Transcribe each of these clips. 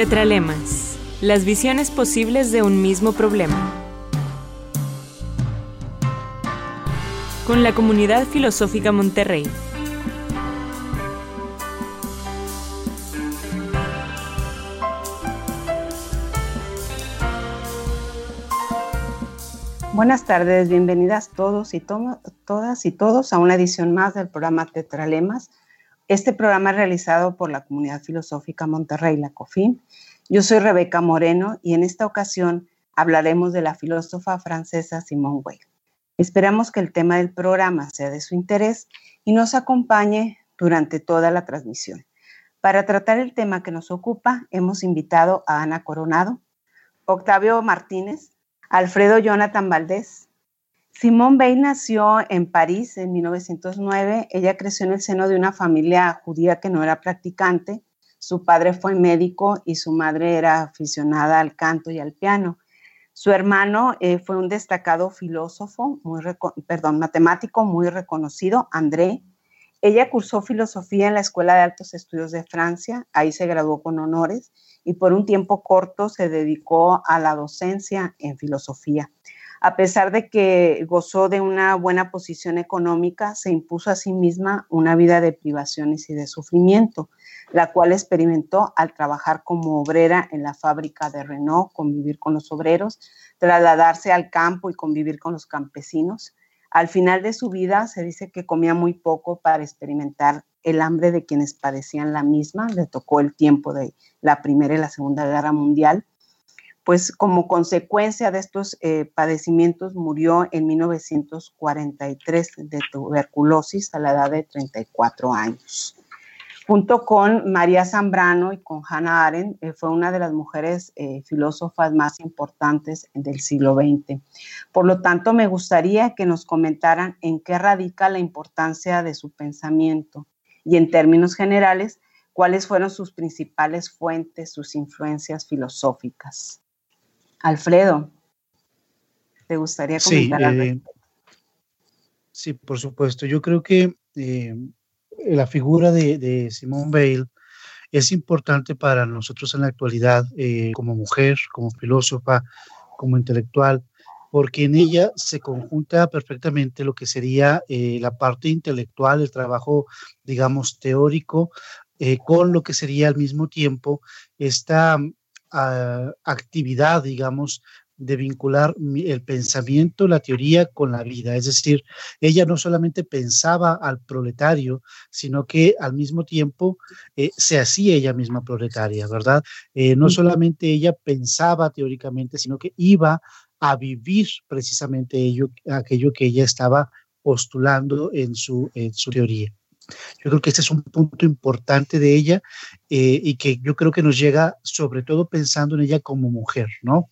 Tetralemas, las visiones posibles de un mismo problema. Con la comunidad filosófica Monterrey. Buenas tardes, bienvenidas todos y todas y todos a una edición más del programa Tetralemas. Este programa es realizado por la Comunidad Filosófica Monterrey, la COFIN. Yo soy Rebeca Moreno y en esta ocasión hablaremos de la filósofa francesa Simone Weil. Esperamos que el tema del programa sea de su interés y nos acompañe durante toda la transmisión. Para tratar el tema que nos ocupa, hemos invitado a Ana Coronado, Octavio Martínez, Alfredo Jonathan Valdés. Simone Weil nació en París en 1909. Ella creció en el seno de una familia judía que no era practicante. Su padre fue médico y su madre era aficionada al canto y al piano. Su hermano eh, fue un destacado filósofo, muy perdón, matemático muy reconocido, André. Ella cursó filosofía en la Escuela de Altos Estudios de Francia, ahí se graduó con honores y por un tiempo corto se dedicó a la docencia en filosofía. A pesar de que gozó de una buena posición económica, se impuso a sí misma una vida de privaciones y de sufrimiento, la cual experimentó al trabajar como obrera en la fábrica de Renault, convivir con los obreros, trasladarse al campo y convivir con los campesinos. Al final de su vida se dice que comía muy poco para experimentar el hambre de quienes padecían la misma, le tocó el tiempo de la Primera y la Segunda Guerra Mundial, pues como consecuencia de estos eh, padecimientos murió en 1943 de tuberculosis a la edad de 34 años. Junto con María Zambrano y con Hannah Arendt, eh, fue una de las mujeres eh, filósofas más importantes del siglo XX. Por lo tanto, me gustaría que nos comentaran en qué radica la importancia de su pensamiento y en términos generales, cuáles fueron sus principales fuentes, sus influencias filosóficas. Alfredo, ¿te gustaría comentar sí, eh, sí, por supuesto. Yo creo que eh, la figura de, de Simone Weil es importante para nosotros en la actualidad eh, como mujer, como filósofa, como intelectual, porque en ella se conjunta perfectamente lo que sería eh, la parte intelectual, el trabajo, digamos, teórico, eh, con lo que sería al mismo tiempo esta actividad, digamos, de vincular el pensamiento, la teoría con la vida. Es decir, ella no solamente pensaba al proletario, sino que al mismo tiempo eh, se hacía ella misma proletaria, ¿verdad? no solamente ella pensaba teóricamente, sino que iba a vivir precisamente ello, aquello que ella estaba postulando en su, en su teoría. Yo creo que este es un punto importante de ella eh, y que yo creo que nos llega sobre todo pensando en ella como mujer, ¿no?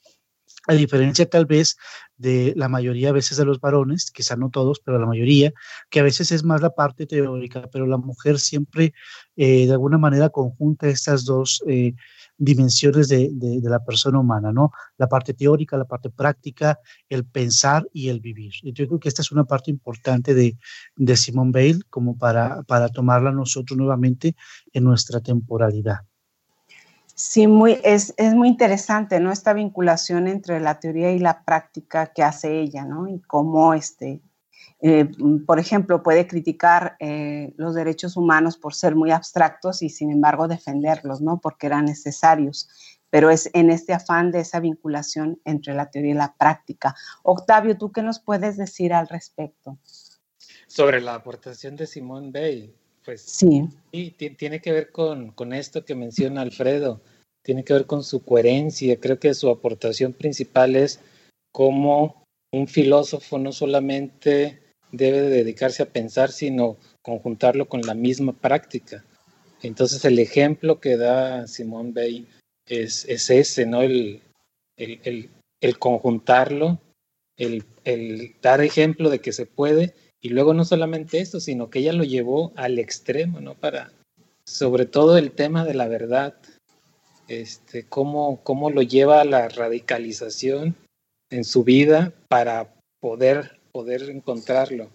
A diferencia tal vez de la mayoría a veces de los varones, quizá no todos, pero la mayoría, que a veces es más la parte teórica, pero la mujer siempre eh, de alguna manera conjunta estas dos eh, dimensiones de, la persona humana, ¿no? La parte teórica, la parte práctica, el pensar y el vivir. Yo creo que esta es una parte importante de, de Simone Bale como para, para tomarla nosotros nuevamente en nuestra temporalidad. Sí, muy, es, es, muy interesante, ¿no? Esta vinculación entre la teoría y la práctica que hace ella, ¿no? Y cómo este, eh, por ejemplo, puede criticar eh, los derechos humanos por ser muy abstractos y sin embargo defenderlos, ¿no? Porque eran necesarios. Pero es en este afán de esa vinculación entre la teoría y la práctica. Octavio, ¿tú qué nos puedes decir al respecto? Sobre la aportación de Simón Bay, pues sí, tiene que ver con, con esto que menciona Alfredo, tiene que ver con su coherencia. Creo que su aportación principal es cómo un filósofo no solamente debe dedicarse a pensar, sino conjuntarlo con la misma práctica. Entonces el ejemplo que da Simón Bay es, es ese, ¿no? El, el, el, conjuntarlo, el, el, dar ejemplo de que se puede, y luego no solamente eso, sino que ella lo llevó al extremo, ¿no? Para, sobre todo el tema de la verdad, este, cómo, cómo lo lleva a la radicalización en su vida para poder, poder encontrarlo.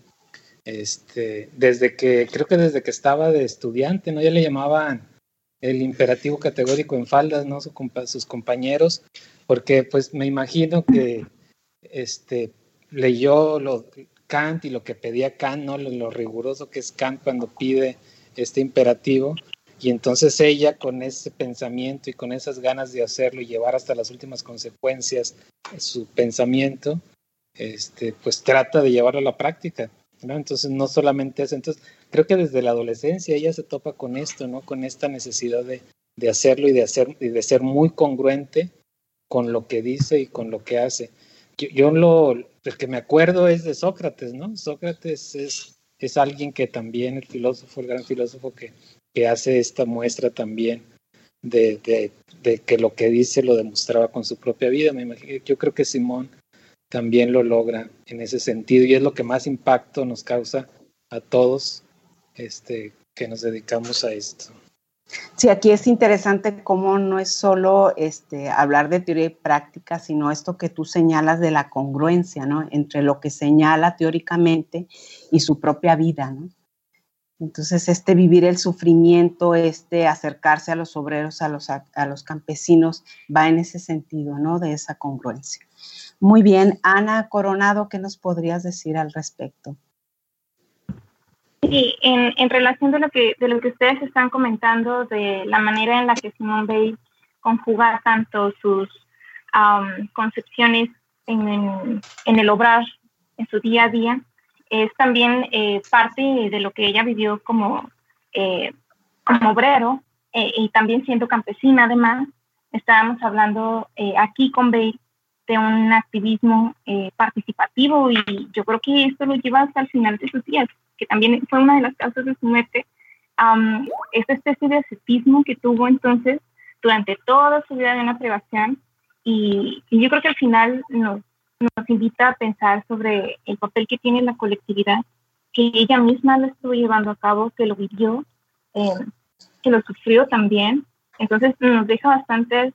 Este, desde que, creo que desde que estaba de estudiante, ¿no? Ya le llamaban el imperativo categórico en faldas, ¿no? sus compañeros, porque pues me imagino que este, leyó lo, Kant y lo que pedía Kant, ¿no? Lo, riguroso que es Kant cuando pide este imperativo, y entonces ella con ese pensamiento y con esas ganas de hacerlo y llevar hasta las últimas consecuencias su pensamiento, este, pues trata de llevarlo a la práctica. ¿no? Entonces no solamente eso, entonces creo que desde la adolescencia ella se topa con esto, ¿no? Con esta necesidad de, de hacerlo y de, hacer, y de ser muy congruente con lo que dice y con lo que hace. Yo, yo lo, el que me acuerdo es de Sócrates, ¿no? Sócrates es, es alguien que también, el filósofo, el gran filósofo que, que hace esta muestra también de, de, de, que lo que dice lo demostraba con su propia vida. Me imagino, yo creo que Simón también lo logra en ese sentido y es lo que más impacto nos causa a todos este, que nos dedicamos a esto. Sí, aquí es interesante cómo no es solo este, hablar de teoría y práctica, sino esto que tú señalas de la congruencia, ¿no? Entre lo que señala teóricamente y su propia vida, ¿no? Entonces, este vivir el sufrimiento, este acercarse a los obreros, a los, a los campesinos, va en ese sentido, ¿no? De esa congruencia. Muy bien, Ana Coronado, ¿qué nos podrías decir al respecto? Sí, en, relación de lo, que, de lo que ustedes están comentando, de la manera en la que Simone Weil conjuga tanto sus concepciones en, el obrar, en su día a día, es también eh, parte de lo que ella vivió como, eh, como obrero eh, y también siendo campesina además. Estábamos hablando aquí con Bale de un activismo participativo y yo creo que esto lo lleva hasta el final de sus días que también fue una de las causas de su muerte, esta especie de ascetismo que tuvo entonces durante toda su vida de una privación y, yo creo que al final nos, nos invita a pensar sobre el papel que tiene la colectividad, que ella misma lo estuvo llevando a cabo, que lo vivió, eh, que lo sufrió también. Entonces nos deja bastantes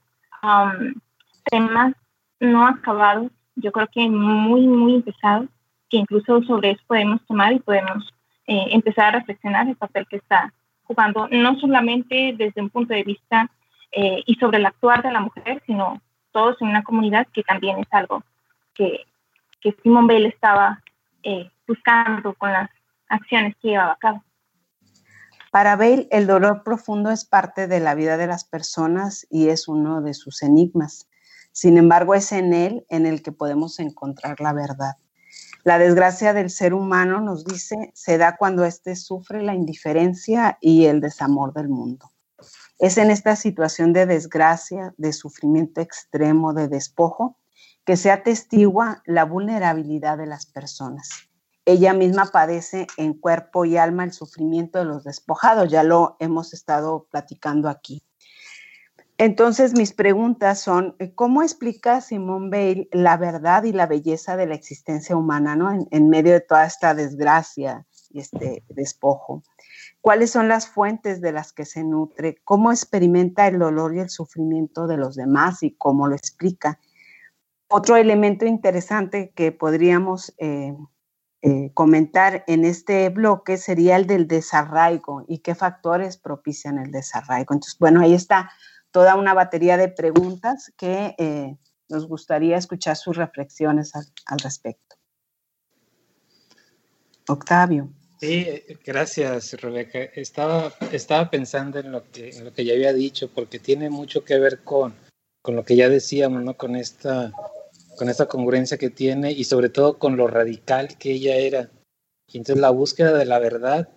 temas no acabados, yo creo que muy, muy pesados, que incluso sobre eso podemos tomar y podemos eh, empezar a reflexionar el papel que está jugando, no solamente desde un punto de vista eh, y sobre el actuar de la mujer, sino todos en una comunidad que también es algo que, que Simón Bell estaba eh, buscando con las acciones que llevaba a cabo. Para Bale, el dolor profundo es parte de la vida de las personas y es uno de sus enigmas. Sin embargo, es en él en el que podemos encontrar la verdad. La desgracia del ser humano, nos dice, se da cuando éste sufre la indiferencia y el desamor del mundo. Es en esta situación de desgracia, de sufrimiento extremo, de despojo, que se atestigua la vulnerabilidad de las personas. Ella misma padece en cuerpo y alma el sufrimiento de los despojados, ya lo hemos estado platicando aquí. Entonces, mis preguntas son, eh, ¿cómo explica Simone Bale la verdad y la belleza de la existencia humana ¿no? en, medio de toda esta desgracia y este despojo? ¿Cuáles son las fuentes de las que se nutre? ¿Cómo experimenta el dolor y el sufrimiento de los demás y cómo lo explica? Otro elemento interesante que podríamos eh, eh, comentar en este bloque sería el del desarraigo y qué factores propician el desarraigo. Entonces, bueno, ahí está toda una batería de preguntas que eh, nos gustaría escuchar sus reflexiones al, respecto. Octavio. Sí, gracias, Rebeca. Estaba, estaba pensando en lo, que, en lo que ya había dicho, porque tiene mucho que ver con, con lo que ya decíamos, ¿no? Con esta, con esta congruencia que tiene y sobre todo con lo radical que ella era. Y entonces la búsqueda de la verdad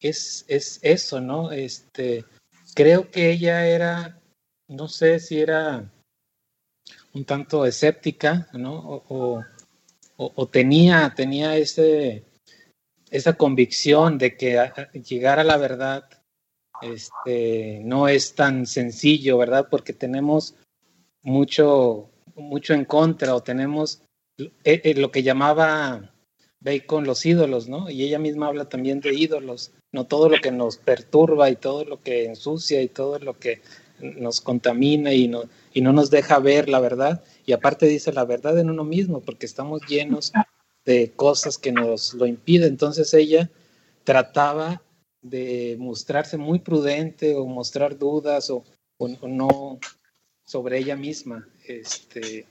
es, es eso, ¿no? Este, creo que ella era no sé si era un tanto escéptica, ¿no? O, tenía, tenía ese, esa convicción de que llegar a la verdad este, no es tan sencillo, ¿verdad? Porque tenemos mucho, mucho en contra o tenemos eh, eh, lo que llamaba Bacon los ídolos, ¿no? Y ella misma habla también de ídolos, no todo lo que nos perturba y todo lo que ensucia y todo lo que nos contamina y no, y no nos deja ver la verdad. Y aparte dice la verdad en uno mismo, porque estamos llenos de cosas que nos lo impiden. Entonces ella trataba de mostrarse muy prudente o mostrar dudas o, no sobre ella misma. Este,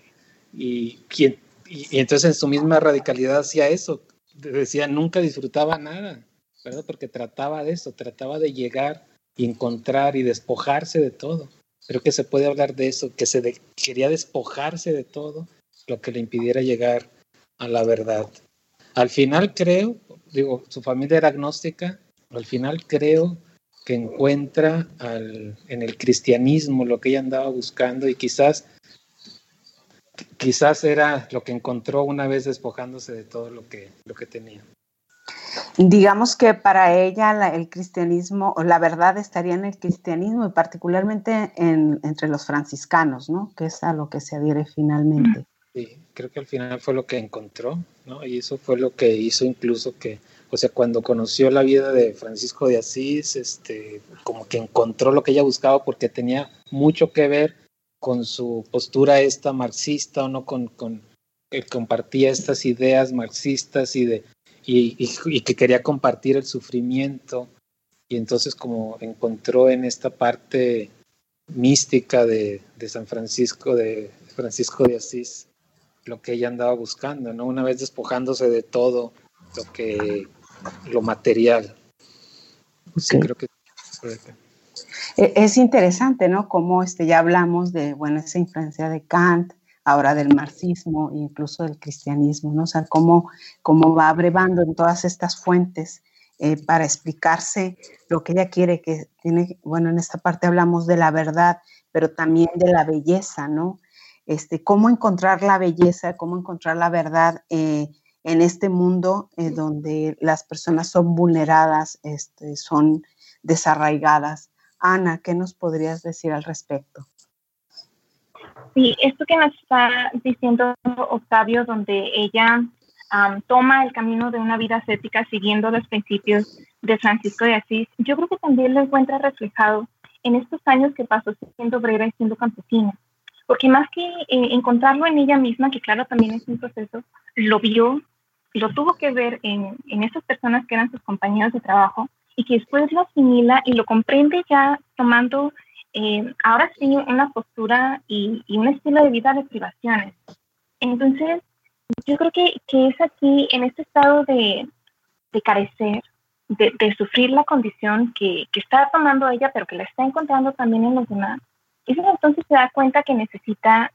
y, y, y, entonces en su misma radicalidad hacía eso. Decía, nunca disfrutaba nada, ¿verdad? Porque trataba de eso, trataba de llegar y encontrar y despojarse de todo. Creo que se puede hablar de eso, que se quería despojarse de todo lo que le impidiera llegar a la verdad. Al final creo, digo, su familia era agnóstica, al final creo que encuentra en el cristianismo lo que ella andaba buscando y quizás quizás era lo que encontró una vez despojándose de todo lo que, lo que tenía. Digamos que para ella el cristianismo, la verdad estaría en el cristianismo y particularmente entre los franciscanos, ¿no? Que es a lo que se adhiere finalmente. Sí, creo que al final fue lo que encontró, ¿no? Y eso fue lo que hizo incluso que, o sea, cuando conoció la vida de Francisco de Asís, este, como que encontró lo que ella buscaba porque tenía mucho que ver con su postura esta marxista o no con, con que compartía estas ideas marxistas y de y, y, que quería compartir el sufrimiento y entonces como encontró en esta parte mística de, de San Francisco de Francisco de Asís lo que ella andaba buscando, ¿no? Una vez despojándose de todo lo que lo material. Sí, creo que e, es interesante, ¿no? Como este ya hablamos de bueno esa influencia de Kant, ahora del marxismo, incluso del cristianismo, ¿no? O sea, cómo, cómo va abrevando en todas estas fuentes eh, para explicarse lo que ella quiere, que tiene, bueno, en esta parte hablamos de la verdad, pero también de la belleza, ¿no? este, cómo encontrar la belleza, cómo encontrar la verdad eh, en este mundo eh, donde las personas son vulneradas, este, son desarraigadas. Ana, ¿qué nos podrías decir al respecto? Sí, esto que nos está diciendo Octavio, donde ella toma el camino de una vida ascética siguiendo los principios de Francisco de Asís, yo creo que también lo encuentra reflejado en estos años que pasó siendo obrera y siendo campesina. Porque más que eh, encontrarlo en ella misma, que claro también es un proceso, lo vio, lo tuvo que ver en, en esas personas que eran sus compañeros de trabajo y que después lo asimila y lo comprende ya tomando eh, ahora sí una postura y, un estilo de vida de privaciones. Entonces, yo creo que, que es aquí, en este estado de, de carecer, de, de, sufrir la condición que, que está tomando ella, pero que la está encontrando también en los demás, y entonces se da cuenta que necesita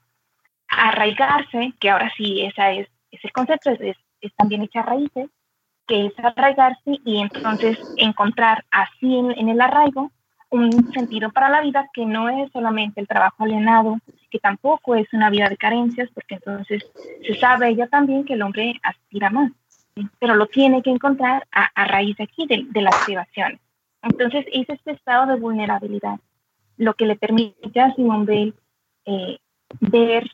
arraigarse, que ahora sí esa es, ese concepto, es, es, también echar raíces, que es arraigarse y entonces encontrar así en, el arraigo un sentido para la vida que no es solamente el trabajo alienado, que tampoco es una vida de carencias, porque entonces se sabe ella también que el hombre aspira más, pero lo tiene que encontrar a, raíz de aquí, de, las privaciones. Entonces es este estado de vulnerabilidad lo que le permite a Simón Bale eh, ver,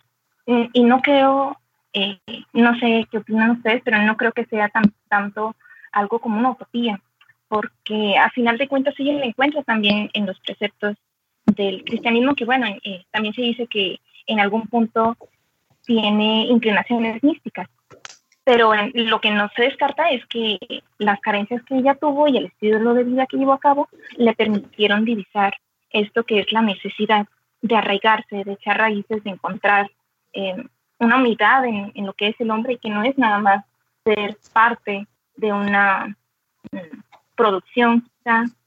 eh, y no creo, eh, no sé qué opinan ustedes, pero no creo que sea tan, tanto algo como una utopía, porque a final de cuentas ella le encuentra también en los preceptos del cristianismo, que bueno, también se dice que en algún punto tiene inclinaciones místicas, pero lo que no se descarta es que las carencias que ella tuvo y el estilo de vida que llevó a cabo le permitieron divisar esto que es la necesidad de arraigarse, de echar raíces, de encontrar eh, una unidad en, lo que es el hombre y que no es nada más ser parte de una producción,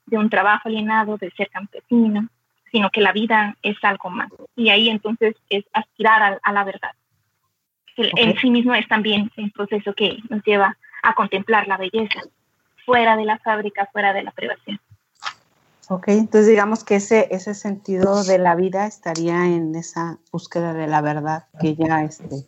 de un trabajo alienado, de ser campesino, sino que la vida es algo más. Y ahí entonces es aspirar a, la verdad. En sí mismo es también un proceso que nos lleva a contemplar la belleza fuera de la fábrica, fuera de la privación. Ok, entonces digamos que ese, ese sentido de la vida estaría en esa búsqueda de la verdad que ella este,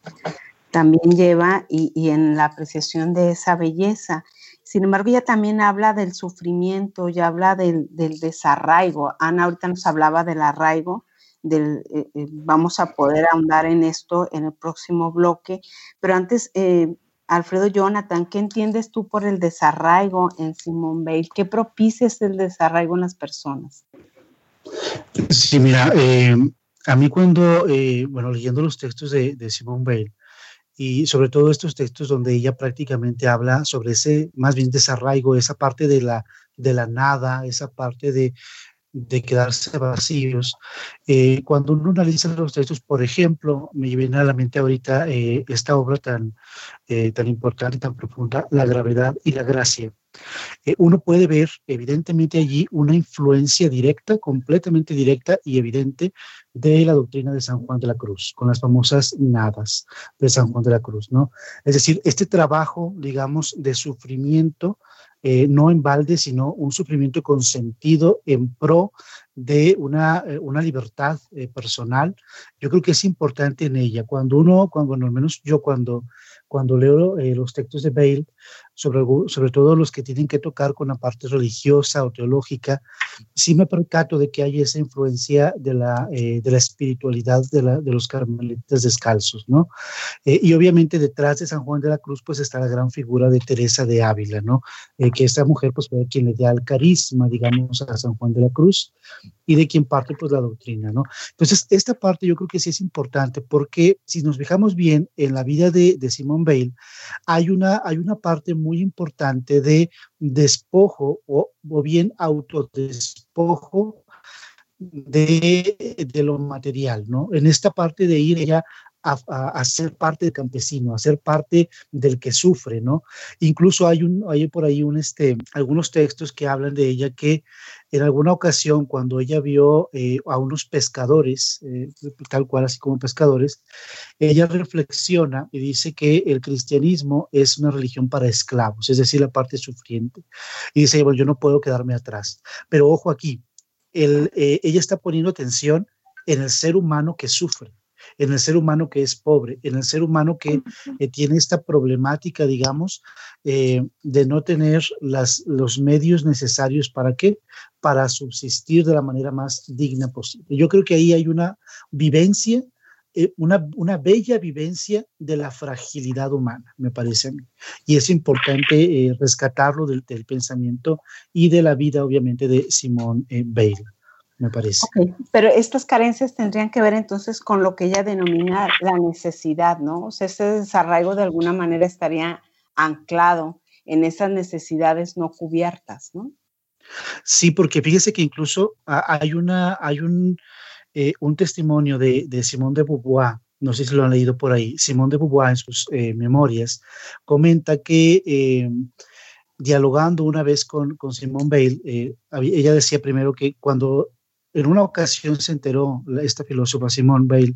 también lleva y, y, en la apreciación de esa belleza. Sin embargo, ella también habla del sufrimiento, ya habla del, desarraigo. Ana ahorita nos hablaba del arraigo, del, eh, eh, vamos a poder ahondar en esto en el próximo bloque, pero antes... Eh, Alfredo Jonathan, ¿qué entiendes tú por el desarraigo en Simone Bale? ¿Qué propicia el desarraigo en las personas? Sí, mira, a mí cuando, bueno, leyendo los textos de, de Simone Bale, y sobre todo estos textos donde ella prácticamente habla sobre ese más bien desarraigo, esa parte de la, de la nada, esa parte de, de quedarse vacíos. Eh, cuando uno analiza los textos, por ejemplo, me viene a la mente ahorita eh, esta obra tan, eh, tan importante, tan profunda, La gravedad y la gracia. uno puede ver evidentemente allí una influencia directa, completamente directa y evidente de la doctrina de San Juan de la Cruz, con las famosas nadas de San Juan de la Cruz, ¿no? Es decir, este trabajo, digamos, de sufrimiento, eh, no en balde, sino un sufrimiento consentido en pro de una, eh, una libertad eh, personal. Yo creo que es importante en ella. Cuando uno, cuando al menos yo cuando cuando leo los textos de Bale, sobre, sobre todo los que tienen que tocar con la parte religiosa o teológica, sí me percato de que hay esa influencia de la, eh, de la espiritualidad de, la, de, los carmelitas descalzos, ¿no? Eh, y obviamente detrás de San Juan de la Cruz, pues está la gran figura de Teresa de Ávila, ¿no? que esta mujer, pues fue quien le da el carisma, digamos, a San Juan de la Cruz y de quien parte, pues, la doctrina, ¿no? Entonces, esta parte yo creo que sí es importante porque si nos fijamos bien en la vida de, de Simón Bale, hay una, hay una parte muy importante de despojo o, o bien autodespojo de, de, lo material, ¿no? En esta parte de ir ella a, ser parte del campesino, a ser parte del que sufre, ¿no? Incluso hay, un, hay por ahí un, este, algunos textos que hablan de ella que en alguna ocasión cuando ella vio eh, a unos pescadores, eh, tal cual así como pescadores, ella reflexiona y dice que el cristianismo es una religión para esclavos, es decir, la parte sufriente. Y dice, bueno, yo no puedo quedarme atrás. Pero ojo aquí, eh, ella está poniendo atención en el ser humano que sufre en el ser humano que es pobre, en el ser humano que eh, tiene esta problemática, digamos, eh, de no tener las, los medios necesarios para qué? Para subsistir de la manera más digna posible. Yo creo que ahí hay una vivencia, eh, una, una, bella vivencia de la fragilidad humana, me parece a mí. Y es importante rescatarlo del, del, pensamiento y de la vida, obviamente, de Simón Bale me parece. pero estas carencias tendrían que ver entonces con lo que ella denomina la necesidad, ¿no? O sea, ese desarraigo de alguna manera estaría anclado en esas necesidades no cubiertas, ¿no? Sí, porque fíjese que incluso hay, una, hay un, eh, un testimonio de, de Simón de Beauvoir, no sé si lo han leído por ahí, Simón de Beauvoir en sus eh, memorias, comenta que eh, dialogando una vez con, con Simón Bale, ella decía primero que cuando en una ocasión se enteró esta filósofa Simone Weil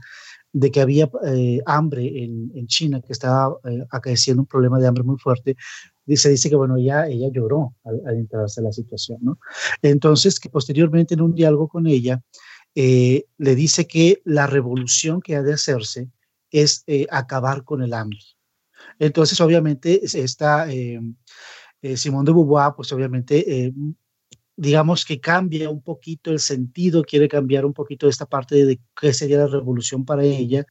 de que había eh, hambre en, en, China, que estaba eh, acaeciendo un problema de hambre muy fuerte. Se dice que, bueno, ella, ella lloró al, al enterarse de la situación, ¿no? Entonces, que posteriormente en un diálogo con ella, eh, le dice que la revolución que ha de hacerse es eh, acabar con el hambre. Entonces, obviamente, esta eh, eh, Simón de Beauvoir, pues obviamente digamos que cambia un poquito el sentido, quiere cambiar un poquito esta parte de qué sería la revolución para ella,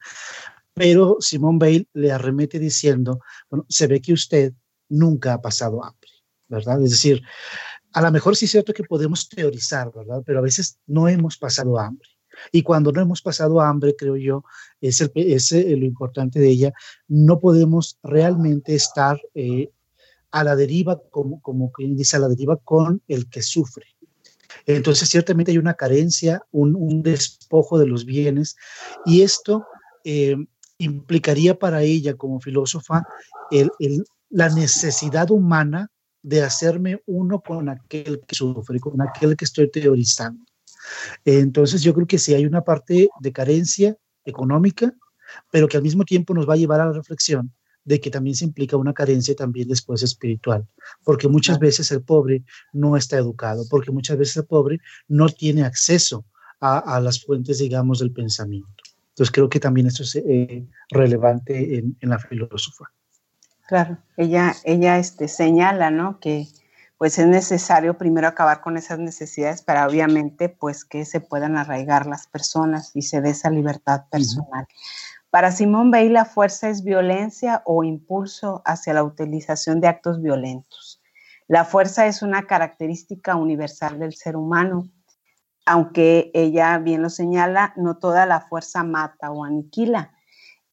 pero Simón Bale le arremete diciendo, bueno, se ve que usted nunca ha pasado hambre, ¿verdad? Es decir, a lo mejor sí es cierto que podemos teorizar, ¿verdad? Pero a veces no hemos pasado hambre. Y cuando no hemos pasado hambre, creo yo, es, el, es lo importante de ella, no podemos realmente estar eh, a la deriva, como, como quien dice, a la deriva con el que sufre. Entonces, ciertamente hay una carencia, un, despojo de los bienes, y esto eh, implicaría para ella como filósofa la necesidad humana de hacerme uno con aquel que sufre, con aquel que estoy teorizando. Entonces, yo creo que sí hay una parte de carencia económica, pero que al mismo tiempo nos va a llevar a la reflexión de que también se implica una carencia también después espiritual, porque muchas veces el pobre no está educado, porque muchas veces el pobre no tiene acceso a, a las fuentes, digamos, del pensamiento. Entonces creo que también esto es eh, relevante en, en, la filósofa. Claro, ella, ella este, señala, ¿no? Que pues es necesario primero acabar con esas necesidades para obviamente pues que se puedan arraigar las personas y se dé esa libertad personal. Uh -huh. Para Simón Weil, la fuerza es violencia o impulso hacia la utilización de actos violentos. La fuerza es una característica universal del ser humano, aunque ella bien lo señala, no toda la fuerza mata o aniquila.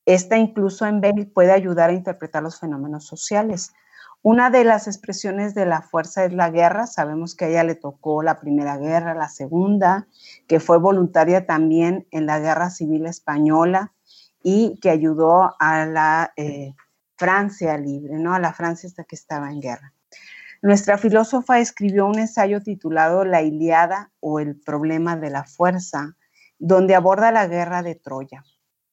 Esta incluso en Bale puede ayudar a interpretar los fenómenos sociales. Una de las expresiones de la fuerza es la guerra. Sabemos que a ella le tocó la primera guerra, la segunda, que fue voluntaria también en la guerra civil española y que ayudó a la eh, Francia libre, ¿no? A la Francia hasta que estaba en guerra. Nuestra filósofa escribió un ensayo titulado La Iliada o el problema de la fuerza, donde aborda la guerra de Troya.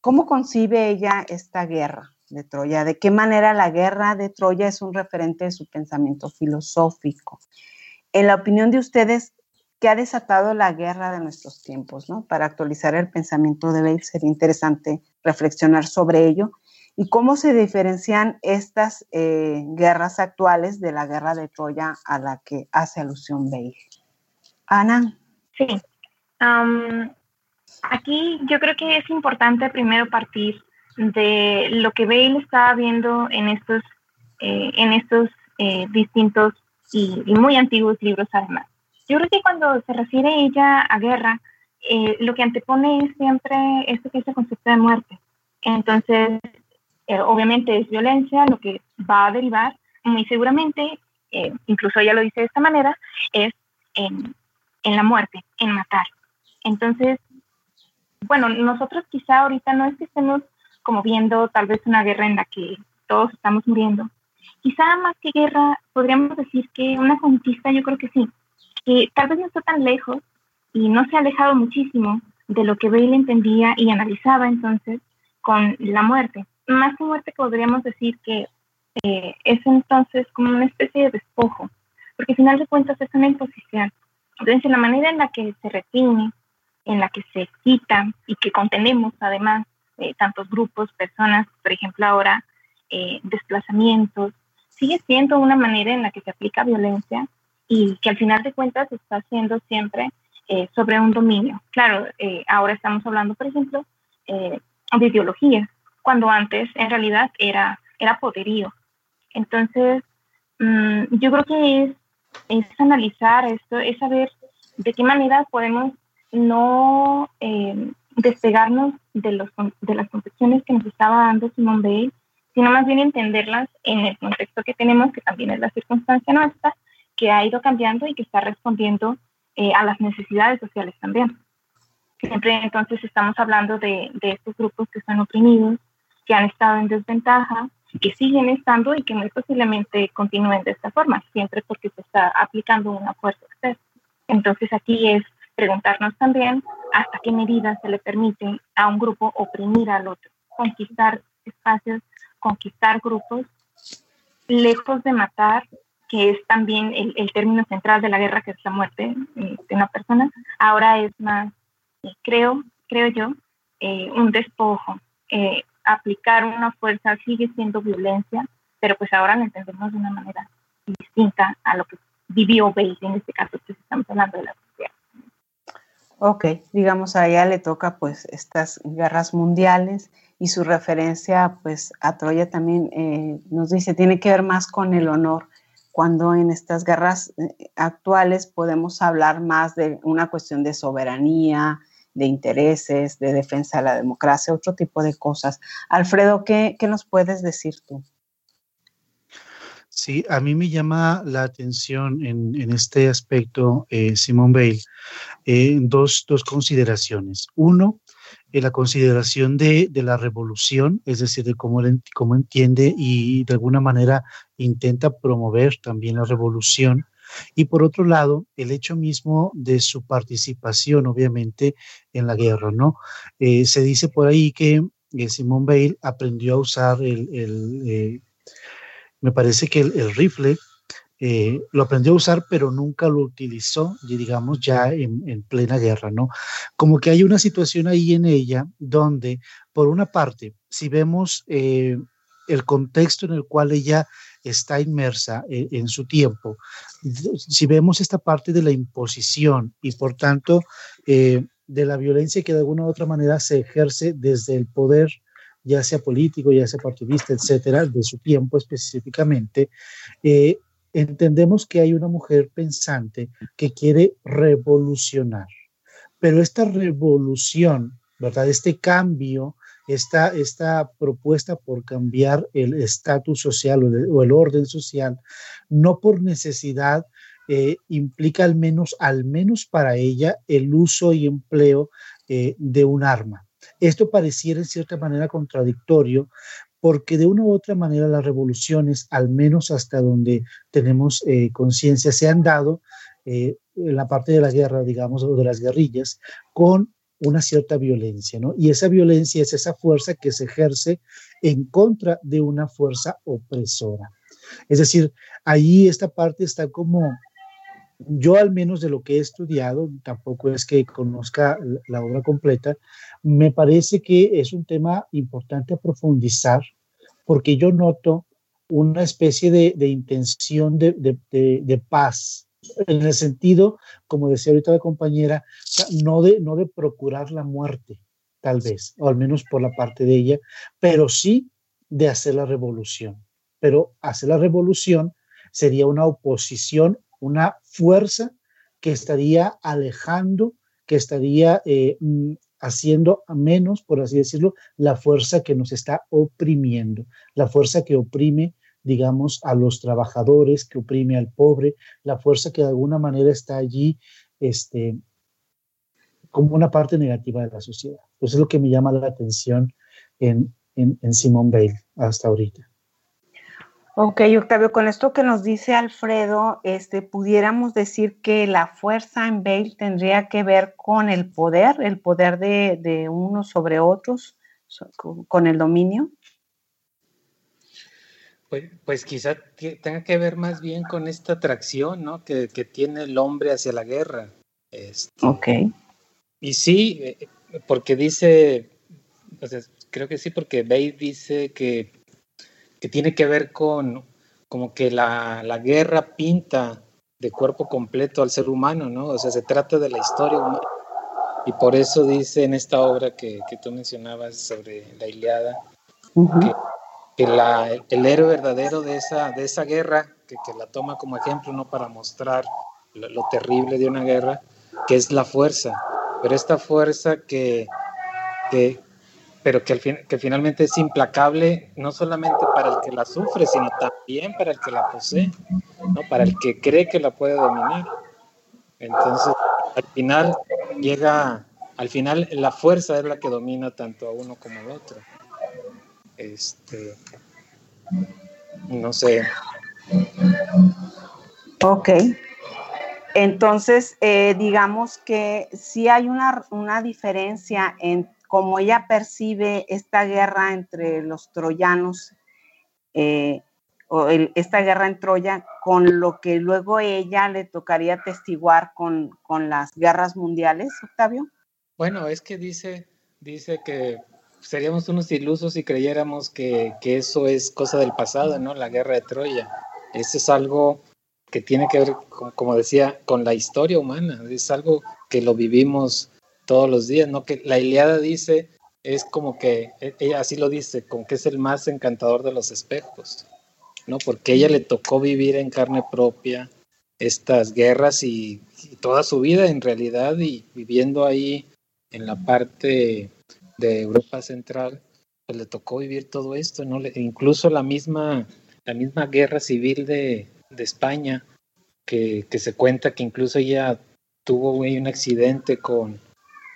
¿Cómo concibe ella esta guerra? de Troya, de qué manera la guerra de Troya es un referente de su pensamiento filosófico. En la opinión de ustedes, ¿qué ha desatado la guerra de nuestros tiempos? ¿no? Para actualizar el pensamiento de Bale sería interesante reflexionar sobre ello y cómo se diferencian estas eh, guerras actuales de la guerra de Troya a la que hace alusión Bale. Ana. Sí. aquí yo creo que es importante primero partir de lo que Bale estaba viendo en estos, eh, en estos eh, distintos y, muy antiguos libros además. Yo creo que cuando se refiere ella a guerra, eh, lo que antepone es siempre esto que es el concepto de muerte. Entonces, obviamente es violencia, lo que va a derivar muy seguramente, incluso ella lo dice de esta manera, es en, en la muerte, en matar. Entonces, bueno, nosotros quizá ahorita no es que estemos como viendo tal vez una guerra en la que todos estamos muriendo. Quizá más que guerra, podríamos decir que una conquista, yo creo que sí, que tal vez no está tan lejos y no se ha alejado muchísimo de lo que Bale entendía y analizaba entonces con la muerte. Más que muerte podríamos decir que eh, es entonces como una especie de despojo, porque al final de cuentas es una imposición. Entonces, la manera en la que se retiene, en la que se quita y que contenemos además eh, tantos grupos, personas, por ejemplo ahora eh, desplazamientos, sigue siendo una manera en la que se aplica violencia y que al final de cuentas está haciendo siempre eh, sobre un dominio. Claro, ahora estamos hablando, por ejemplo, de ideologías, cuando antes en realidad era, era poderío. Entonces, mm, yo creo que es, es analizar esto, es saber de qué manera podemos no despegarnos de, los, de las concepciones que nos estaba dando Simón Bale, sino más bien entenderlas en el contexto que tenemos, que también es la circunstancia nuestra, que ha ido cambiando y que está respondiendo eh, a las necesidades sociales también. Siempre entonces estamos hablando de, de estos grupos que son oprimidos, que han estado en desventaja, que siguen estando y que muy posiblemente continúen de esta forma, siempre porque se está aplicando una fuerza externa. Entonces aquí es preguntarnos también hasta qué medida se le permite a un grupo oprimir al otro, conquistar espacios, conquistar grupos, lejos de matar, que es también el, término central de la guerra, que es la muerte eh, de una persona, ahora es más, eh, creo, creo yo, eh, un despojo. aplicar una fuerza sigue siendo violencia, pero pues ahora lo entendemos de una manera distinta a lo que vivió Bale, en este caso, que estamos hablando de la sociedad. Ok, digamos a ella le toca pues estas guerras mundiales y su referencia pues a Troya también nos dice tiene que ver más con el honor cuando en estas guerras eh, actuales podemos hablar más de una cuestión de soberanía, de intereses, de defensa de la democracia, otro tipo de cosas. Alfredo, ¿qué, nos puedes decir tú? Sí, a mí me llama la atención en, este aspecto, eh, Simón Bale, eh, dos, consideraciones. Uno, eh, la consideración de, la revolución, es decir, de cómo, cómo entiende y de alguna manera intenta promover también la revolución. Y por otro lado, el hecho mismo de su participación, obviamente, en la guerra, ¿no? se dice por ahí que Simón Bale aprendió a usar el me parece que el, rifle eh, lo aprendió a usar, pero nunca lo utilizó, digamos, ya en, plena guerra, ¿no? Como que hay una situación ahí en ella donde, por una parte, si vemos eh, el contexto en el cual ella está inmersa eh, en su tiempo, si vemos esta parte de la imposición y, por tanto, de la violencia que de alguna u otra manera se ejerce desde el poder ya sea político, ya sea partidista, etcétera, de su tiempo específicamente, eh, entendemos que hay una mujer pensante que quiere revolucionar. Pero esta revolución, ¿verdad? Este cambio esta, esta propuesta por cambiar el estatus social o, el orden social, no por necesidad, eh, implica al menos, al menos para ella, el uso y empleo eh, de un arma. Esto pareciera en cierta manera contradictorio porque de una u otra manera las revoluciones, al menos hasta donde tenemos eh, conciencia, se han dado en la parte de la guerra, digamos, o de las guerrillas, con una cierta violencia, ¿no? Y esa violencia es esa fuerza que se ejerce en contra de una fuerza opresora. Es decir, ahí esta parte está como, yo al menos de lo que he estudiado, tampoco es que conozca la obra completa, me parece que es un tema importante a profundizar, porque yo noto una especie de, intención de, paz en el sentido, como decía ahorita la compañera, no de, no de procurar la muerte, tal vez, o al menos por la parte de ella, pero sí de hacer la revolución. Pero hacer la revolución sería una oposición, una fuerza que estaría alejando, que estaría eh, mm, haciendo a menos, por así decirlo, la fuerza que nos está oprimiendo, la fuerza que oprime digamos, a los trabajadores, que oprime al pobre, la fuerza que de alguna manera está allí, este, como una parte negativa de la sociedad. Eso es lo que me llama la atención en, en, en Simone Bale hasta ahorita. Ok, Octavio, con esto que nos dice Alfredo, este, pudiéramos decir que la fuerza en Bale tendría que ver con el poder, el poder de, de unos sobre otros, con el dominio. Pues, pues quizá tenga que ver más bien con esta atracción, ¿no? Que, tiene el hombre hacia la guerra. Este, ok. Y sí, eh, porque dice, creo que sí, porque Bate dice que, que tiene que ver con como que la, la, guerra pinta de cuerpo completo al ser humano, ¿no? O sea, se trata de la historia humana. Y por eso dice en esta obra que, que tú mencionabas sobre la Iliada, que que la, el héroe verdadero de esa, de esa guerra, que, que la toma como ejemplo, no para mostrar lo, terrible de una guerra, que es la fuerza, pero esta fuerza que, que pero que, al fin, que finalmente es implacable no solamente para el que la sufre, sino también para el que la posee, ¿no? para el que cree que la puede dominar. Entonces, al final llega, al final la fuerza es la que domina tanto a uno como al otro. Este, no sé. Ok. Entonces, eh, digamos que sí hay una, una diferencia en cómo ella percibe esta guerra entre los troyanos, eh, o esta guerra en Troya, con lo que luego ella le tocaría testiguar con, con las guerras mundiales, Octavio. Bueno, es que dice, dice que seríamos unos ilusos si creyéramos que, eso es cosa del pasado, ¿no? La guerra de Troya. Eso es algo que tiene que ver, como decía, con la historia humana. Es algo que lo vivimos todos los días, ¿no? Que la Iliada dice, es como que, e, ella así lo dice, como que es el más encantador de los espejos, ¿no? Porque ella le tocó vivir en carne propia estas guerras y toda su vida en realidad y viviendo ahí en la parte de Europa Central, pues le tocó vivir todo esto, ¿no? incluso la misma, la misma guerra civil de, de España, que, que, se cuenta que incluso ella tuvo un accidente con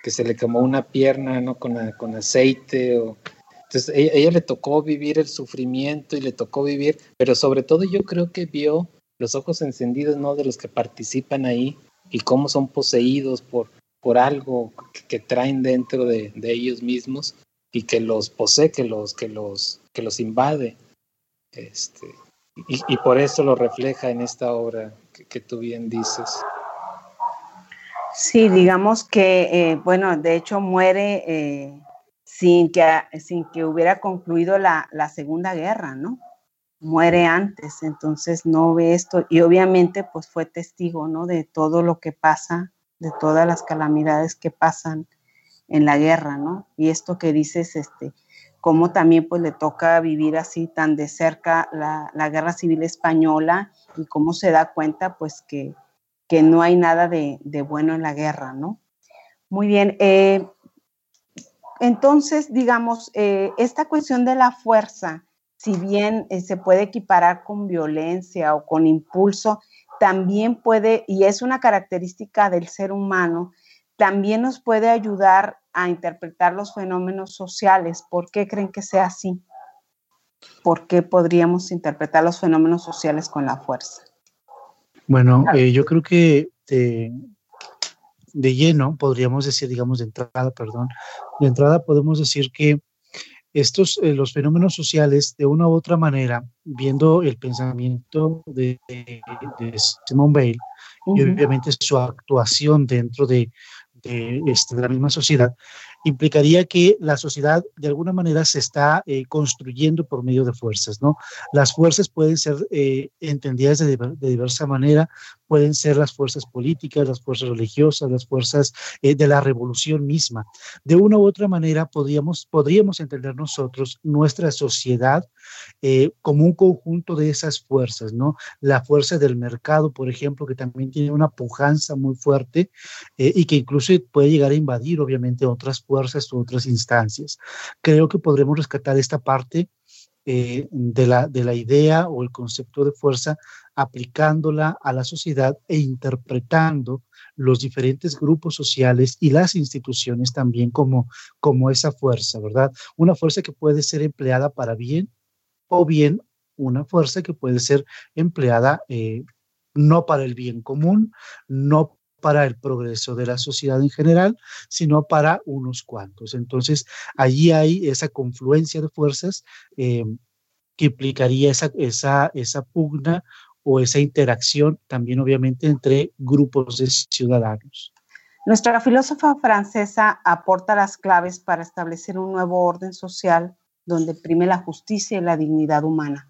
que se le quemó una pierna, ¿no? Con, con aceite o... Entonces, ella, ella le tocó vivir el sufrimiento y le tocó vivir, pero sobre todo yo creo que vio los ojos encendidos, ¿no? De los que participan ahí y cómo son poseídos por, por algo que, traen dentro de, ellos mismos y que los posee, que los, que los, que los invade. Este, y, por eso lo refleja en esta obra que, tú bien dices. Sí, digamos que, eh, bueno, de hecho muere eh, sin, que, sin que hubiera concluido la, la, Segunda Guerra, ¿no? Muere antes, entonces no ve esto y obviamente pues fue testigo, ¿no? De todo lo que pasa de todas las calamidades que pasan en la guerra, ¿no? Y esto que dices, este, cómo también pues le toca vivir así tan de cerca la, guerra civil española y cómo se da cuenta pues que, que no hay nada de, bueno en la guerra, ¿no? Muy bien. Eh, entonces, digamos, eh, esta cuestión de la fuerza, si bien eh, se puede equiparar con violencia o con impulso, también puede, y es una característica del ser humano, también nos puede ayudar a interpretar los fenómenos sociales. ¿Por qué creen que sea así? ¿Por qué podríamos interpretar los fenómenos sociales con la fuerza? Bueno, eh, yo creo que de, de, lleno podríamos decir, digamos, de entrada, perdón, de entrada podemos decir que estos, eh, los fenómenos sociales, de una u otra manera, viendo el pensamiento de, de, Simone Bale y obviamente su actuación dentro de, este, de la misma sociedad, implicaría que la sociedad de alguna manera se está eh, construyendo por medio de fuerzas, ¿no? Las fuerzas pueden ser eh, entendidas de, de, diversa manera, pueden ser las fuerzas políticas, las fuerzas religiosas, las fuerzas eh, de la revolución misma. De una u otra manera podríamos, podríamos entender nosotros nuestra sociedad como un conjunto de esas fuerzas, ¿no? La fuerza del mercado, por ejemplo, que también tiene una pujanza muy fuerte y que incluso puede llegar a invadir, obviamente, otras fuerzas u otras instancias. Creo que podremos rescatar esta parte eh, de, la, de la idea o el concepto de fuerza aplicándola a la sociedad e interpretando los diferentes grupos sociales y las instituciones también como, como esa fuerza, ¿verdad? Una fuerza que puede ser empleada para bien o bien una fuerza que puede ser empleada eh, no para el bien común, no para el progreso de la sociedad en general, sino para unos cuantos. Entonces, allí hay esa confluencia de fuerzas eh, que implicaría esa, esa, esa pugna o esa interacción también obviamente entre grupos de ciudadanos. Nuestra filósofa francesa aporta las claves para establecer un nuevo orden social donde prime la justicia y la dignidad humana.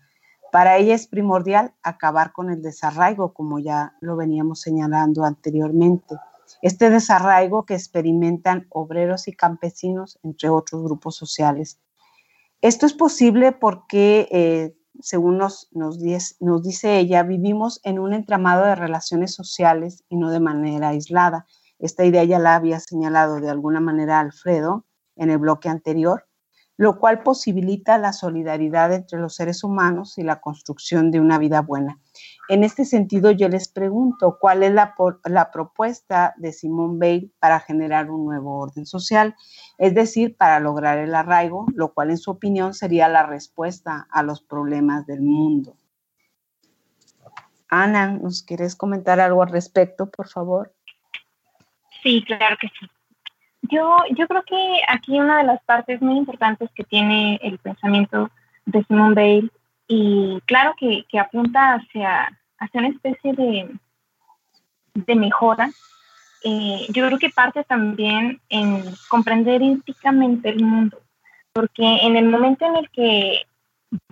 Para ella es primordial acabar con el desarraigo, como ya lo veníamos señalando anteriormente. Este desarraigo que experimentan obreros y campesinos, entre otros grupos sociales. Esto es posible porque, eh, según nos, dice ella, vivimos en un entramado de relaciones sociales y no de manera aislada. Esta idea ya la había señalado de alguna manera Alfredo en el bloque anterior lo cual posibilita la solidaridad entre los seres humanos y la construcción de una vida buena. En este sentido, yo les pregunto, ¿cuál es la, propuesta de Simone Bale para generar un nuevo orden social? Es decir, para lograr el arraigo, lo cual en su opinión sería la respuesta a los problemas del mundo. Ana, ¿nos quieres comentar algo al respecto, por favor? Sí, claro que sí. Yo, yo creo que aquí una de las partes muy importantes que tiene el pensamiento de Simone Bale, y claro que, que apunta hacia, hacia una especie de, de mejora, eh, yo creo que parte también en comprender éticamente el mundo, porque en el momento en el que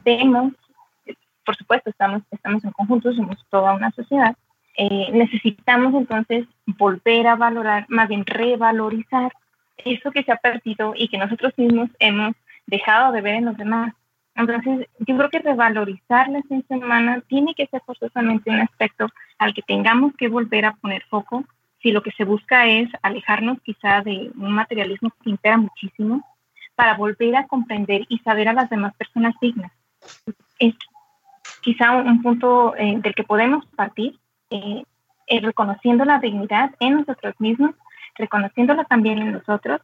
vemos, por supuesto, estamos, estamos en conjunto, somos toda una sociedad, eh, necesitamos entonces volver a valorar, más bien revalorizar eso que se ha perdido y que nosotros mismos hemos dejado de ver en los demás. Entonces, yo creo que revalorizar la ciencia humana tiene que ser forzosamente un aspecto al que tengamos que volver a poner foco si lo que se busca es alejarnos quizá de un materialismo que impera muchísimo para volver a comprender y saber a las demás personas dignas. Es quizá un, punto eh, del que podemos partir, eh, reconociendo la dignidad en nosotros mismos reconociéndolo también en nosotros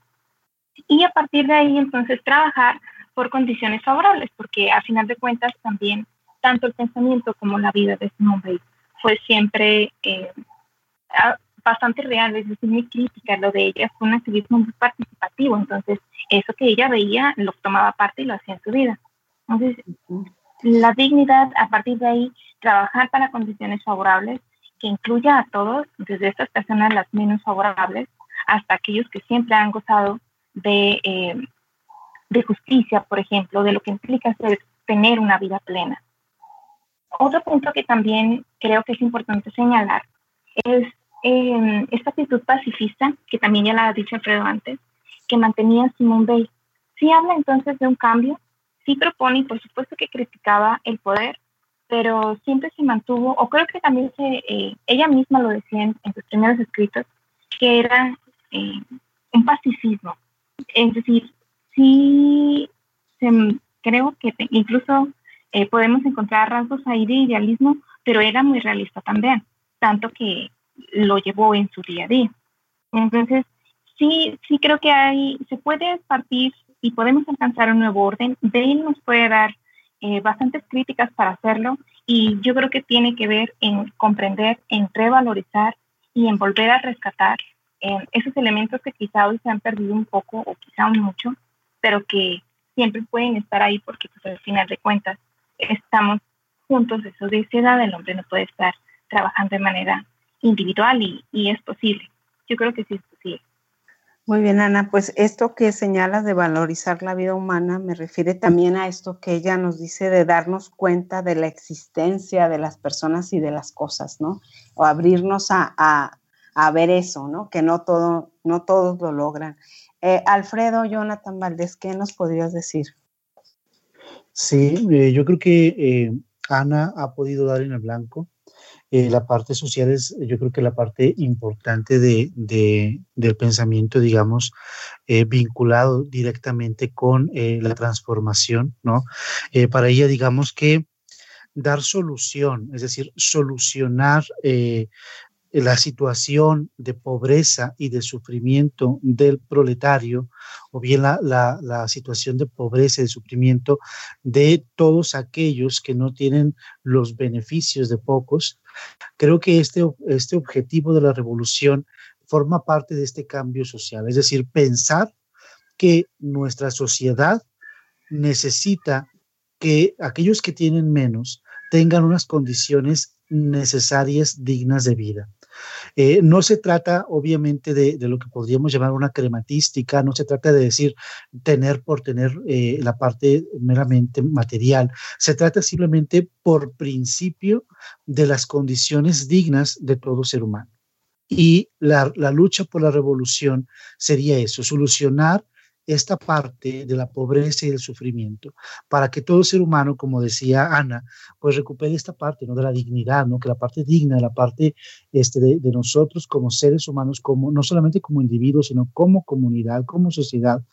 y a partir de ahí entonces trabajar por condiciones favorables, porque a final de cuentas también tanto el pensamiento como la vida de Weil fue siempre eh, bastante real, es decir, muy crítica. Lo de ella fue un activismo muy participativo, entonces eso que ella veía lo tomaba parte y lo hacía en su vida. Entonces, la dignidad, a partir de ahí, trabajar para condiciones favorables que incluya a todos, desde estas personas las menos favorables, hasta aquellos que siempre han gozado de, eh, de justicia, por ejemplo, de lo que implica ser, tener una vida plena. Otro punto que también creo que es importante señalar es eh, esta actitud pacifista, que también ya la ha dicho Alfredo antes, que mantenía Simón Bey. Sí habla entonces de un cambio, sí propone por supuesto que criticaba el poder, pero siempre se mantuvo, o creo que también se, eh, ella misma lo decía en, en, sus primeros escritos, que era eh, un pacifismo. Es decir, sí creo que incluso eh, podemos encontrar rasgos ahí de idealismo, pero era muy realista también, tanto que lo llevó en su día a día. Entonces, sí, sí creo que hay, se puede partir y podemos alcanzar un nuevo orden. Bale nos puede dar eh, bastantes críticas para hacerlo y yo creo que tiene que ver en comprender, en revalorizar y en volver a rescatar eh, esos elementos que quizá hoy se han perdido un poco o quizá mucho, pero que siempre pueden estar ahí porque pues, al final de cuentas estamos juntos de sociedad, el hombre no puede estar trabajando de manera individual y, y es posible. Yo creo que sí es posible. Muy bien, Ana, pues esto que señalas de valorizar la vida humana me refiere también a esto que ella nos dice de darnos cuenta de la existencia de las personas y de las cosas, ¿no? O abrirnos a, a, ver eso, ¿no? Que no, todo, no todos lo logran. Eh, Alfredo, Jonathan Valdés, ¿qué nos podrías decir? Sí, eh, yo creo que eh, Ana ha podido dar en el blanco. la parte social es, yo creo que la parte importante de, del pensamiento, digamos, vinculado directamente con la transformación, ¿no? para ella, digamos que dar solución, es decir, solucionar la situación de pobreza y de sufrimiento del proletario, o bien la, situación de pobreza y de sufrimiento de todos aquellos que no tienen los beneficios de pocos, creo que este, este objetivo de la revolución forma parte de este cambio social, es decir, pensar que nuestra sociedad necesita que aquellos que tienen menos tengan unas condiciones necesarias, dignas de vida. Eh, no se trata, obviamente, de, lo que podríamos llamar una crematística, no se trata de decir tener por tener eh, la parte meramente material, se trata simplemente por principio de las condiciones dignas de todo ser humano. Y la, la lucha por la revolución sería eso, solucionar esta parte de la pobreza y del sufrimiento, para que todo ser humano, como decía Ana, pues recupere esta parte, ¿no? De la dignidad, ¿no? Que la parte digna, la parte este, de, nosotros como seres humanos, como, no solamente como individuos, sino como comunidad, como sociedad,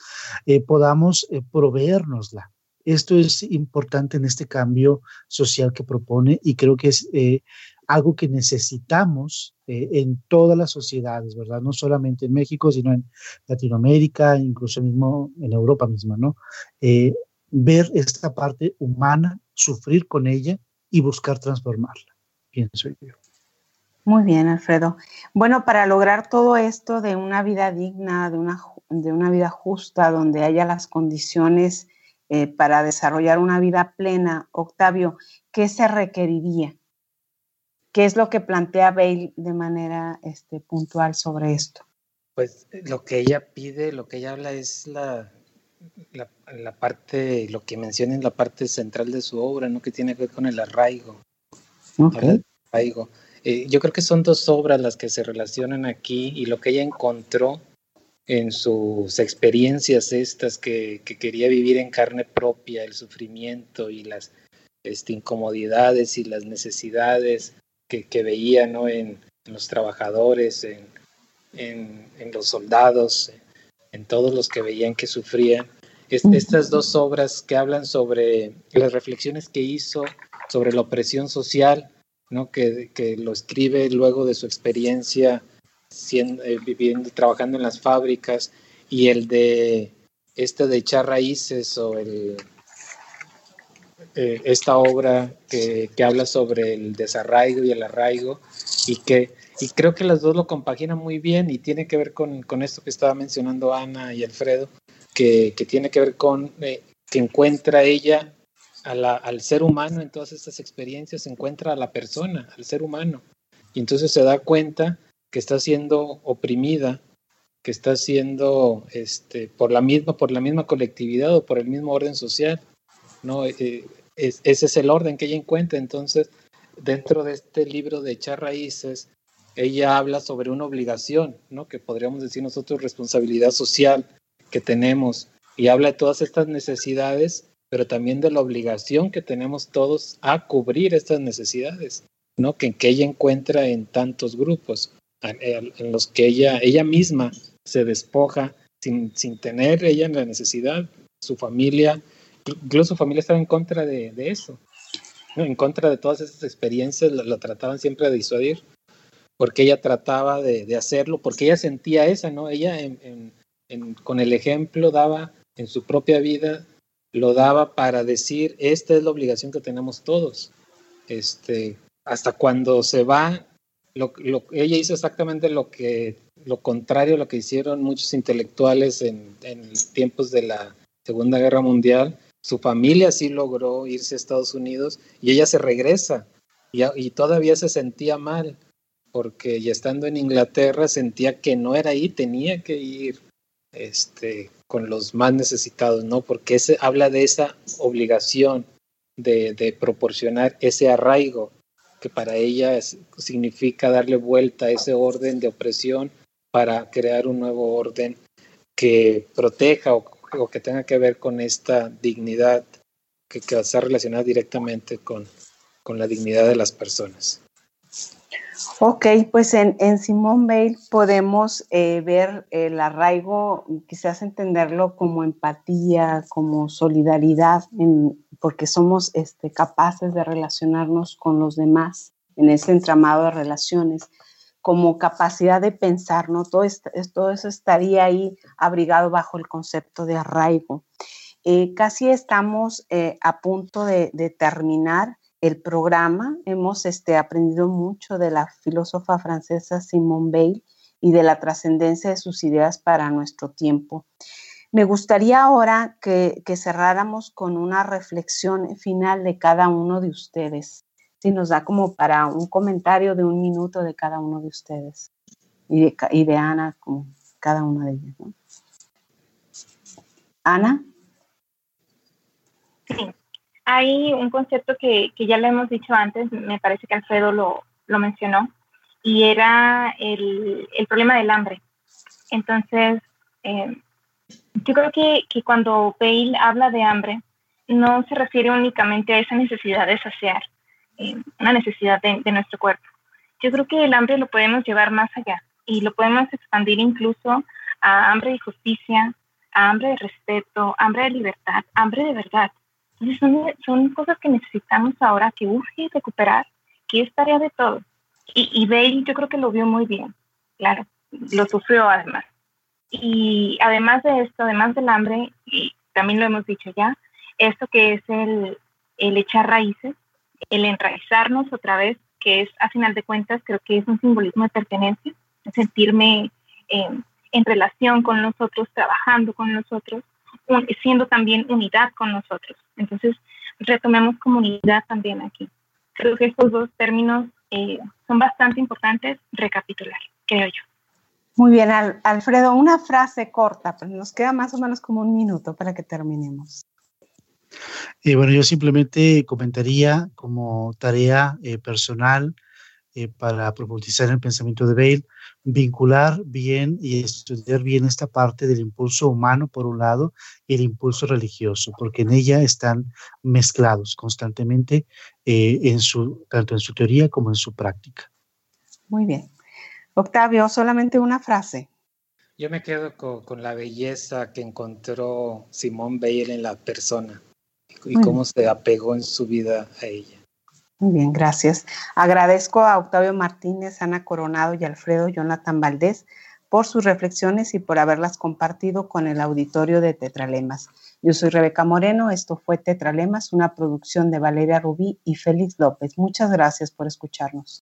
eh, podamos eh, proveérnosla. Esto es importante en este cambio social que propone y creo que es eh, algo que necesitamos eh, en todas las sociedades, ¿verdad? No solamente en México, sino en Latinoamérica, incluso mismo en Europa misma, ¿no? Eh, ver esta parte humana, sufrir con ella y buscar transformarla, pienso yo. Muy bien, Alfredo. Bueno, para lograr todo esto de una vida digna, de una, de una vida justa, donde haya las condiciones eh, para desarrollar una vida plena, Octavio, ¿qué se requeriría? ¿Qué es lo que plantea Bale de manera este, puntual sobre esto? Pues lo que ella pide, lo que ella habla es la, la, parte, lo que menciona en la parte central de su obra, ¿no? Que tiene que ver con el arraigo. arraigo. Eh, yo creo que son dos obras las que se relacionan aquí y lo que ella encontró en sus experiencias estas que, que quería vivir en carne propia, el sufrimiento y las este, incomodidades y las necesidades que, veía ¿no? en, los trabajadores, en, en, los soldados, en todos los que veían que sufrían. estas dos obras que hablan sobre las reflexiones que hizo sobre la opresión social, ¿no? que, que lo escribe luego de su experiencia siendo, eh, viviendo, trabajando en las fábricas, y el de este de echar raíces o el eh, esta obra que, que, habla sobre el desarraigo y el arraigo y que y creo que las dos lo compaginan muy bien y tiene que ver con, con esto que estaba mencionando Ana y Alfredo, que, que tiene que ver con eh, que encuentra ella a al ser humano en todas estas experiencias, encuentra a la persona, al ser humano, y entonces se da cuenta que está siendo oprimida, que está siendo este, por, la misma, por la misma colectividad o por el mismo orden social. ¿no? Eh, ese es el orden que ella encuentra. Entonces, dentro de este libro de Echar Raíces, ella habla sobre una obligación, ¿no? que podríamos decir nosotros responsabilidad social que tenemos, y habla de todas estas necesidades, pero también de la obligación que tenemos todos a cubrir estas necesidades, ¿no? que, que ella encuentra en tantos grupos, en los que ella, ella misma se despoja sin, sin tener ella la necesidad, su familia, incluso su familia estaba en contra de, de eso, en contra de todas esas experiencias, la, trataban siempre de disuadir, porque ella trataba de, de, hacerlo, porque ella sentía esa, ¿no? Ella en, en, con el ejemplo daba en su propia vida, lo daba para decir, esta es la obligación que tenemos todos. Este, hasta cuando se va, lo, lo, ella hizo exactamente lo que lo contrario a lo que hicieron muchos intelectuales en, en tiempos de la Segunda Guerra Mundial. Su familia sí logró irse a Estados Unidos y ella se regresa y, todavía se sentía mal porque ya estando en Inglaterra sentía que no era ahí, tenía que ir este, con los más necesitados, ¿no? Porque ese, habla de esa obligación de, proporcionar ese arraigo que para ella significa darle vuelta a ese orden de opresión para crear un nuevo orden que proteja o, o que tenga que ver con esta dignidad que, que está relacionada directamente con, con la dignidad de las personas. Ok, pues en, en Simone Bale podemos eh, ver el arraigo, quizás entenderlo como empatía, como solidaridad, en, porque somos este, capaces de relacionarnos con los demás en ese entramado de relaciones, como capacidad de pensar, ¿no? Todo, esto, eso estaría ahí abrigado bajo el concepto de arraigo. Eh, casi estamos eh, a punto de, terminar el programa. Hemos este, aprendido mucho de la filósofa francesa Simone Weil y de la trascendencia de sus ideas para nuestro tiempo. Me gustaría ahora que, cerráramos con una reflexión final de cada uno de ustedes. Si nos da como para un comentario de un minuto de cada uno de ustedes y de, y de Ana, como cada una de ellas. ¿no? Ana. Sí hay un concepto que, que, ya lo hemos dicho antes, me parece que Alfredo lo, lo mencionó, y era el, el, problema del hambre. Entonces, eh, yo creo que, que, cuando Bale habla de hambre, no se refiere únicamente a esa necesidad de saciar, eh, una necesidad de, nuestro cuerpo. Yo creo que el hambre lo podemos llevar más allá y lo podemos expandir incluso a hambre de justicia, a hambre de respeto, hambre de libertad, hambre de verdad. Son, son cosas que necesitamos ahora, que urge recuperar, que es tarea de todos. Y, y Bale yo creo que lo vio muy bien, claro, lo sufrió además. Y además de esto, además del hambre, y también lo hemos dicho ya, esto que es el echar raíces, el enraizarnos otra vez, que es a final de cuentas creo que es un simbolismo de pertenencia, sentirme eh, en relación con nosotros, trabajando con nosotros, siendo también unidad con nosotros. Entonces, retomemos comunidad también aquí. Creo que estos dos términos eh, son bastante importantes recapitular, creo yo. Muy bien, Al Alfredo, una frase corta, pues nos queda más o menos como un minuto para que terminemos. Y bueno, yo simplemente comentaría como tarea eh, personal eh, para profundizar en el pensamiento de Bale, vincular bien y estudiar bien esta parte del impulso humano, por un lado, y el impulso religioso, porque en ella están mezclados constantemente, eh, en su, tanto en su teoría como en su práctica. Muy bien. Octavio, solamente una frase. Yo me quedo con, con la belleza que encontró Simón Bale en la persona y cómo bien. se apegó en su vida a ella. Muy bien, gracias. Agradezco a Octavio Martínez, Ana Coronado y Alfredo Jonathan Valdés por sus reflexiones y por haberlas compartido con el auditorio de Tetralemas. Yo soy Rebeca Moreno, esto fue Tetralemas, una producción de Valeria Rubí y Félix López. Muchas gracias por escucharnos.